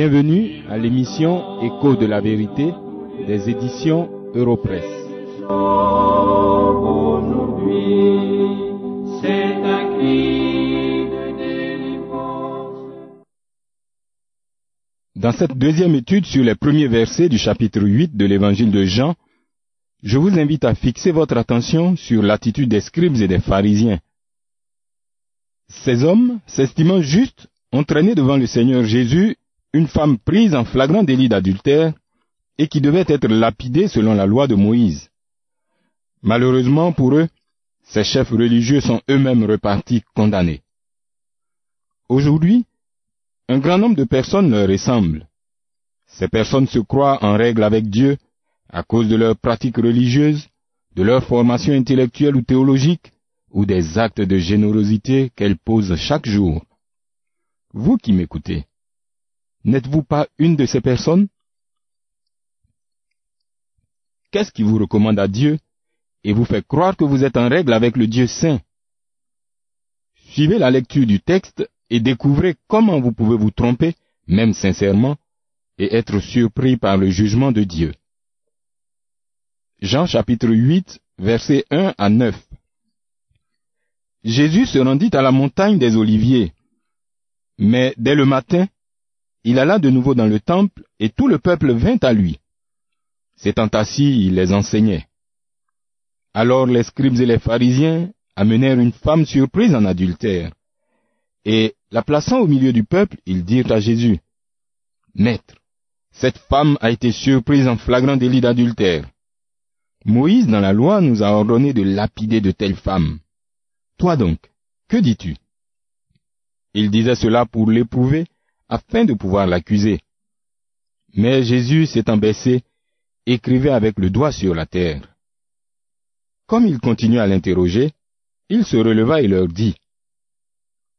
Bienvenue à l'émission Écho de la vérité des éditions Europresse. Dans cette deuxième étude sur les premiers versets du chapitre 8 de l'évangile de Jean, je vous invite à fixer votre attention sur l'attitude des scribes et des pharisiens. Ces hommes, s'estimant justes, ont traîné devant le Seigneur Jésus une femme prise en flagrant délit d'adultère et qui devait être lapidée selon la loi de Moïse. Malheureusement pour eux, ces chefs religieux sont eux-mêmes repartis condamnés. Aujourd'hui, un grand nombre de personnes leur ressemblent. Ces personnes se croient en règle avec Dieu à cause de leurs pratiques religieuses, de leur formation intellectuelle ou théologique, ou des actes de générosité qu'elles posent chaque jour. Vous qui m'écoutez, n'êtes-vous pas une de ces personnes? Qu'est-ce qui vous recommande à Dieu et vous fait croire que vous êtes en règle avec le Dieu saint? Suivez la lecture du texte et découvrez comment vous pouvez vous tromper, même sincèrement, et être surpris par le jugement de Dieu. Jean chapitre 8, versets 1 à 9. Jésus se rendit à la montagne des Oliviers. Mais dès le matin, il alla de nouveau dans le temple et tout le peuple vint à lui. S'étant assis, il les enseignait. Alors les scribes et les pharisiens amenèrent une femme surprise en adultère. Et, la plaçant au milieu du peuple, ils dirent à Jésus, Maître, cette femme a été surprise en flagrant délit d'adultère. Moïse dans la loi nous a ordonné de lapider de telles femmes. Toi donc, que dis-tu? Il disait cela pour l'éprouver, afin de pouvoir l'accuser. Mais Jésus s'étant baissé, écrivait avec le doigt sur la terre. Comme il continuait à l'interroger, il se releva et leur dit,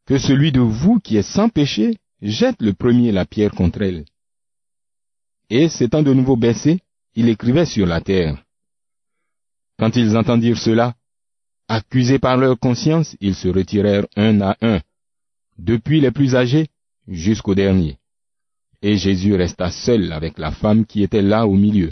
Que celui de vous qui est sans péché jette le premier la pierre contre elle. Et s'étant de nouveau baissé, il écrivait sur la terre. Quand ils entendirent cela, accusés par leur conscience, ils se retirèrent un à un, depuis les plus âgés jusqu'au dernier. Et Jésus resta seul avec la femme qui était là au milieu.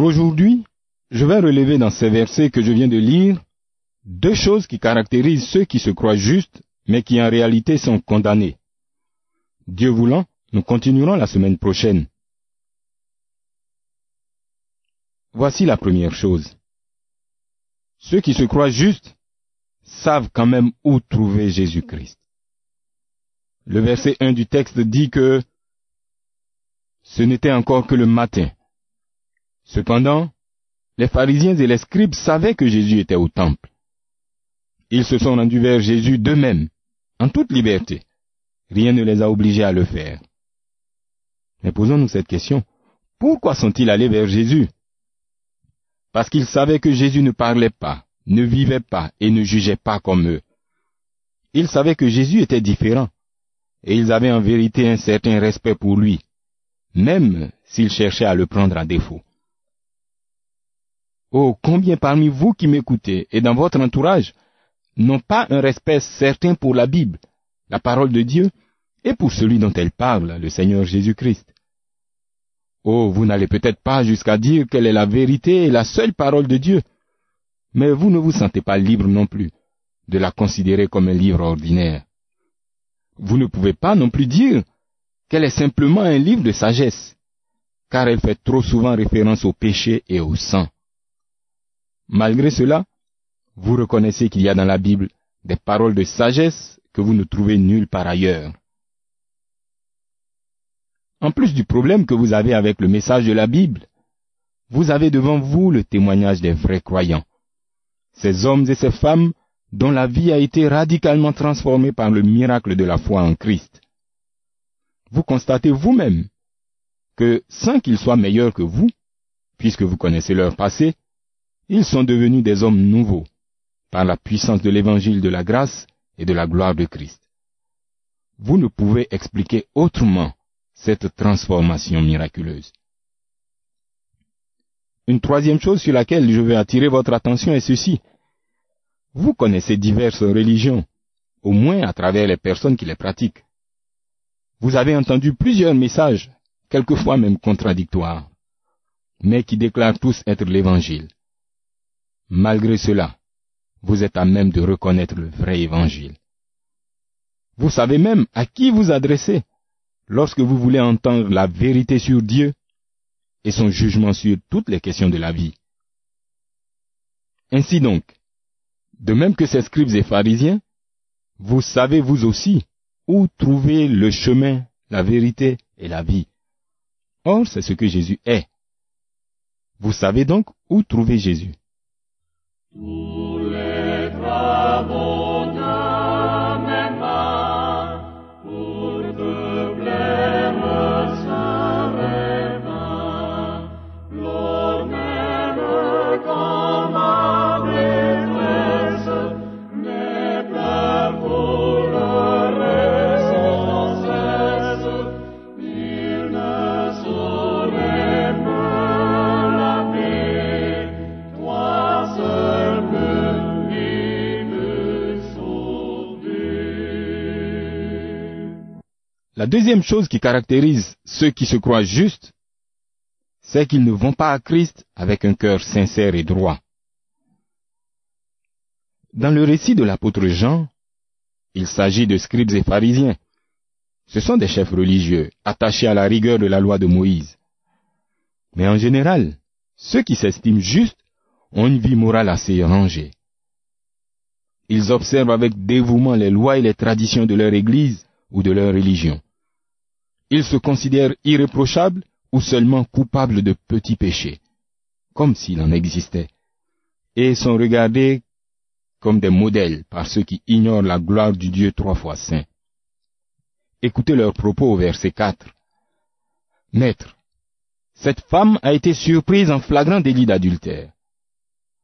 Aujourd'hui, je vais relever dans ces versets que je viens de lire deux choses qui caractérisent ceux qui se croient justes, mais qui en réalité sont condamnés. Dieu voulant, nous continuerons la semaine prochaine. Voici la première chose. Ceux qui se croient justes savent quand même où trouver Jésus-Christ. Le verset 1 du texte dit que ce n'était encore que le matin. Cependant, les pharisiens et les scribes savaient que Jésus était au temple. Ils se sont rendus vers Jésus d'eux-mêmes, en toute liberté. Rien ne les a obligés à le faire. Mais posons-nous cette question. Pourquoi sont-ils allés vers Jésus? Parce qu'ils savaient que Jésus ne parlait pas, ne vivait pas et ne jugeait pas comme eux. Ils savaient que Jésus était différent, et ils avaient en vérité un certain respect pour lui, même s'ils cherchaient à le prendre à défaut. Oh, combien parmi vous qui m'écoutez et dans votre entourage n'ont pas un respect certain pour la Bible, la parole de Dieu, et pour celui dont elle parle, le Seigneur Jésus-Christ? Oh, vous n'allez peut-être pas jusqu'à dire qu'elle est la vérité et la seule parole de Dieu, mais vous ne vous sentez pas libre non plus de la considérer comme un livre ordinaire. Vous ne pouvez pas non plus dire qu'elle est simplement un livre de sagesse, car elle fait trop souvent référence au péché et au sang. Malgré cela, vous reconnaissez qu'il y a dans la Bible des paroles de sagesse que vous ne trouvez nulle part ailleurs. En plus du problème que vous avez avec le message de la Bible, vous avez devant vous le témoignage des vrais croyants, ces hommes et ces femmes dont la vie a été radicalement transformée par le miracle de la foi en Christ. Vous constatez vous-même que sans qu'ils soient meilleurs que vous, puisque vous connaissez leur passé, ils sont devenus des hommes nouveaux par la puissance de l'évangile de la grâce et de la gloire de Christ. Vous ne pouvez expliquer autrement cette transformation miraculeuse. Une troisième chose sur laquelle je veux attirer votre attention est ceci. Vous connaissez diverses religions, au moins à travers les personnes qui les pratiquent. Vous avez entendu plusieurs messages, quelquefois même contradictoires, mais qui déclarent tous être l'Évangile. Malgré cela, vous êtes à même de reconnaître le vrai Évangile. Vous savez même à qui vous adresser lorsque vous voulez entendre la vérité sur Dieu et son jugement sur toutes les questions de la vie. Ainsi donc, de même que ces scribes et pharisiens, vous savez vous aussi où trouver le chemin, la vérité et la vie. Or, c'est ce que Jésus est. Vous savez donc où trouver Jésus. Tous les deuxième chose qui caractérise ceux qui se croient justes, c'est qu'ils ne vont pas à Christ avec un cœur sincère et droit. Dans le récit de l'apôtre Jean, il s'agit de scribes et pharisiens. Ce sont des chefs religieux attachés à la rigueur de la loi de Moïse. Mais en général, ceux qui s'estiment justes ont une vie morale assez rangée. Ils observent avec dévouement les lois et les traditions de leur Église ou de leur religion. Ils se considèrent irréprochables ou seulement coupables de petits péchés, comme s'il en existait, et sont regardés comme des modèles par ceux qui ignorent la gloire du Dieu trois fois saint. Écoutez leurs propos au verset 4. Maître, cette femme a été surprise en flagrant délit d'adultère.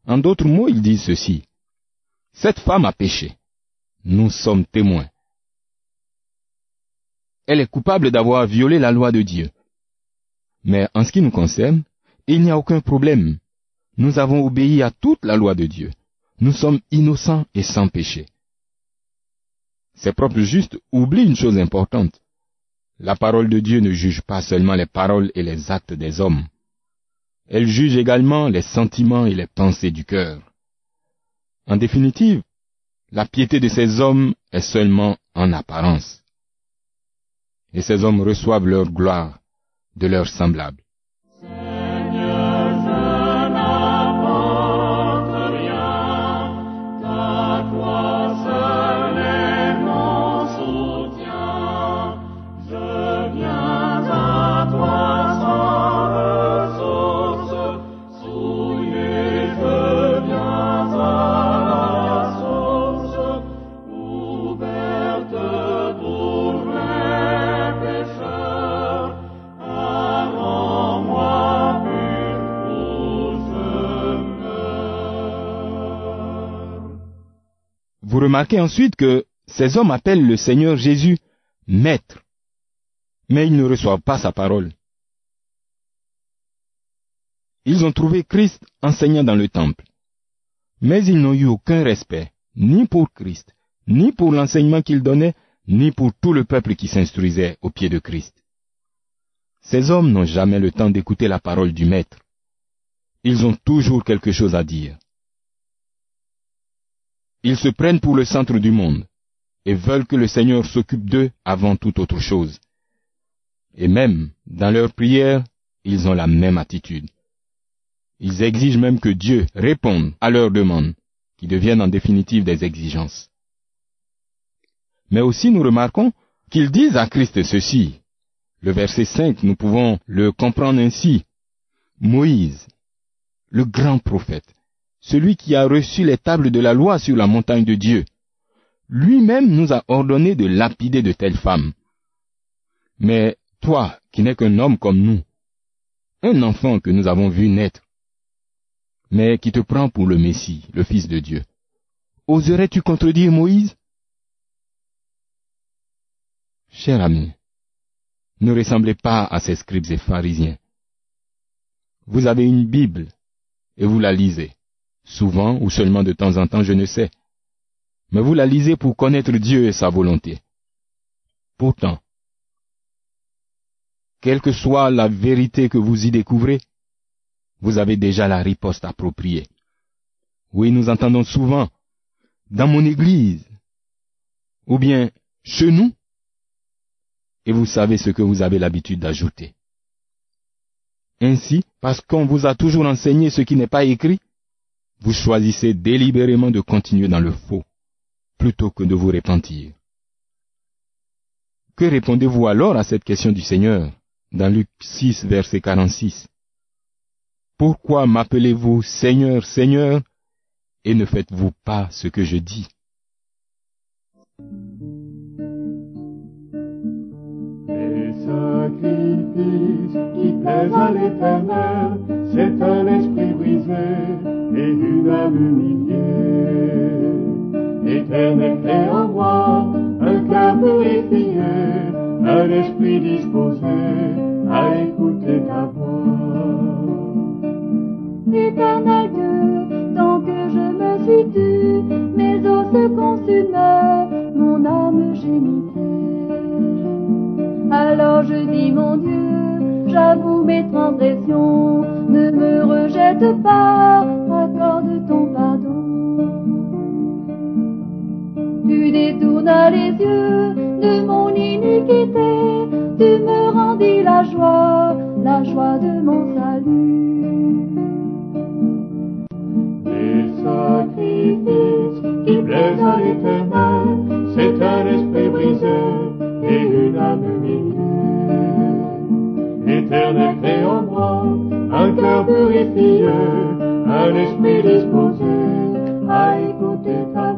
En d'autres mots, ils disent ceci. Cette femme a péché. Nous sommes témoins. Elle est coupable d'avoir violé la loi de Dieu. Mais en ce qui nous concerne, il n'y a aucun problème. Nous avons obéi à toute la loi de Dieu. Nous sommes innocents et sans péché. Ces propres justes oublient une chose importante. La parole de Dieu ne juge pas seulement les paroles et les actes des hommes. Elle juge également les sentiments et les pensées du cœur. En définitive, la piété de ces hommes est seulement en apparence. Et ces hommes reçoivent leur gloire de leurs semblables. Vous remarquez ensuite que ces hommes appellent le Seigneur Jésus Maître, mais ils ne reçoivent pas sa parole. Ils ont trouvé Christ enseignant dans le temple, mais ils n'ont eu aucun respect, ni pour Christ, ni pour l'enseignement qu'il donnait, ni pour tout le peuple qui s'instruisait au pied de Christ. Ces hommes n'ont jamais le temps d'écouter la parole du Maître. Ils ont toujours quelque chose à dire. Ils se prennent pour le centre du monde et veulent que le Seigneur s'occupe d'eux avant toute autre chose. Et même, dans leurs prières, ils ont la même attitude. Ils exigent même que Dieu réponde à leurs demandes, qui deviennent en définitive des exigences. Mais aussi nous remarquons qu'ils disent à Christ ceci. Le verset 5, nous pouvons le comprendre ainsi. Moïse, le grand prophète, celui qui a reçu les tables de la loi sur la montagne de Dieu, lui-même nous a ordonné de lapider de telles femmes. Mais toi, qui n'es qu'un homme comme nous, un enfant que nous avons vu naître, mais qui te prend pour le Messie, le Fils de Dieu, oserais-tu contredire Moïse? Cher ami, ne ressemblez pas à ces scribes et pharisiens. Vous avez une Bible et vous la lisez, souvent ou seulement de temps en temps, je ne sais, mais vous la lisez pour connaître Dieu et sa volonté. Pourtant, quelle que soit la vérité que vous y découvrez, vous avez déjà la riposte appropriée. Oui, nous entendons souvent, dans mon église, ou bien chez nous, et vous savez ce que vous avez l'habitude d'ajouter. Ainsi, parce qu'on vous a toujours enseigné ce qui n'est pas écrit, vous choisissez délibérément de continuer dans le faux, plutôt que de vous repentir. Que répondez-vous alors à cette question du Seigneur dans Luc 6, verset 46 Pourquoi m'appelez-vous Seigneur, Seigneur, et ne faites-vous pas ce que je dis? Humiliée. Éternel, fais en moi un cœur purifié, un esprit disposé à écouter ta voix. Éternel Dieu, tant que je me suis tue, mes os se consumaient, mon âme gémissait. Alors je dis mon Dieu, j'avoue mes transgressions, ne me rejette pas, les yeux de mon iniquité, tu me rendis la joie, la joie de mon salut. Les sacrifices qui plaisent à l'éternel, c'est un esprit brisé et une âme humiliée. Éternel, crée en moi un cœur purifié, un esprit disposé à écouter ta